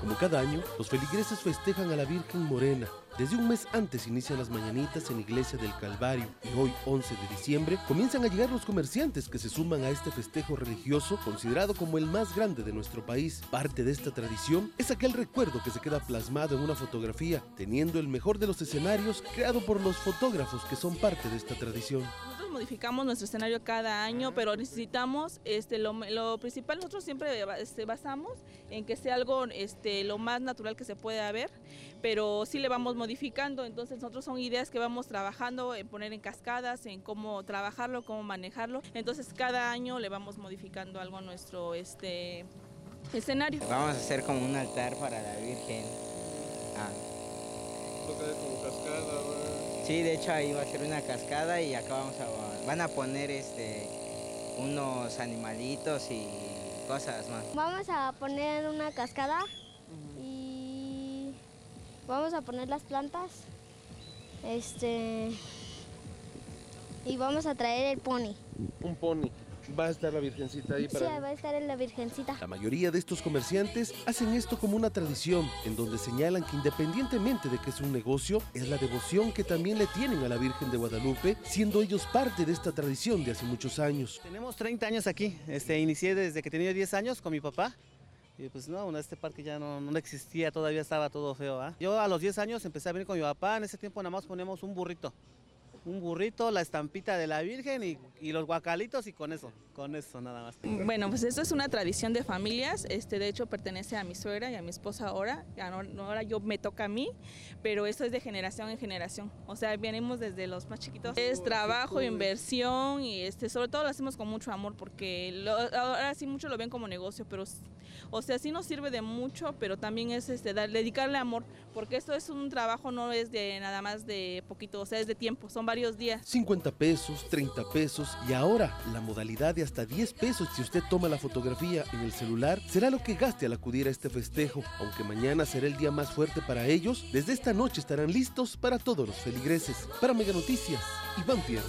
Como cada año, los feligreses festejan a la Virgen Morena, desde un mes antes inician las mañanitas en iglesia del Calvario y hoy, 11 de diciembre, comienzan a llegar los comerciantes que se suman a este festejo religioso considerado como el más grande de nuestro país. Parte de esta tradición es aquel recuerdo que se queda plasmado en una fotografía, teniendo el mejor de los escenarios creado por los fotógrafos que son parte de esta tradición modificamos nuestro escenario cada año, pero necesitamos, este, lo, lo principal nosotros siempre este, basamos en que sea algo este, lo más natural que se pueda ver, pero sí le vamos modificando, entonces nosotros son ideas que vamos trabajando en poner en cascadas, en cómo trabajarlo, cómo manejarlo, entonces cada año le vamos modificando algo a nuestro este, escenario. Vamos a hacer como un altar para la Virgen. Ah. como cascada, Sí, de hecho ahí va a ser una cascada y acá vamos a, van a poner este, unos animalitos y cosas más. Vamos a poner una cascada vamos a poner las plantas. Este y vamos a traer el pony. Un pony. Va a estar la Virgencita ahí para... Sí, va a estar en la Virgencita. La mayoría de estos comerciantes hacen esto como una tradición, en donde señalan que independientemente de que es un negocio, es la devoción que también le tienen a la Virgen de Guadalupe, siendo ellos parte de esta tradición de hace muchos años. Tenemos 30 años aquí, este, inicié desde que tenía 10 años con mi papá. Y pues no, este parque ya no, existía, todavía estaba todo feo. ¿ah? Yo a los 10 años empecé a venir con mi papá, en ese tiempo nada más ponemos un burrito un burrito, la estampita de la Virgen y, los guacalitos y con eso, con eso nada más. Bueno, pues esto es una tradición de familias, este de hecho pertenece a mi suegra y a mi esposa ahora, ahora yo me toca a mí, pero esto es de generación en generación, o sea, venimos desde los más chiquitos. Es trabajo, inversión y este sobre todo lo hacemos con mucho amor porque ahora sí muchos lo ven como negocio, pero o sea, sí nos sirve de mucho, pero también es este dedicarle amor, porque esto es un trabajo no es de nada más de poquito, o sea, es de tiempo, son varios días. 50 pesos, 30 pesos y ahora la modalidad de hasta 10 pesos si usted toma la fotografía en el celular será lo que gaste al acudir a este festejo. Aunque mañana será el día más fuerte para ellos, desde esta noche estarán listos para todos los feligreses. Para Mega Noticias, Iván Pierre.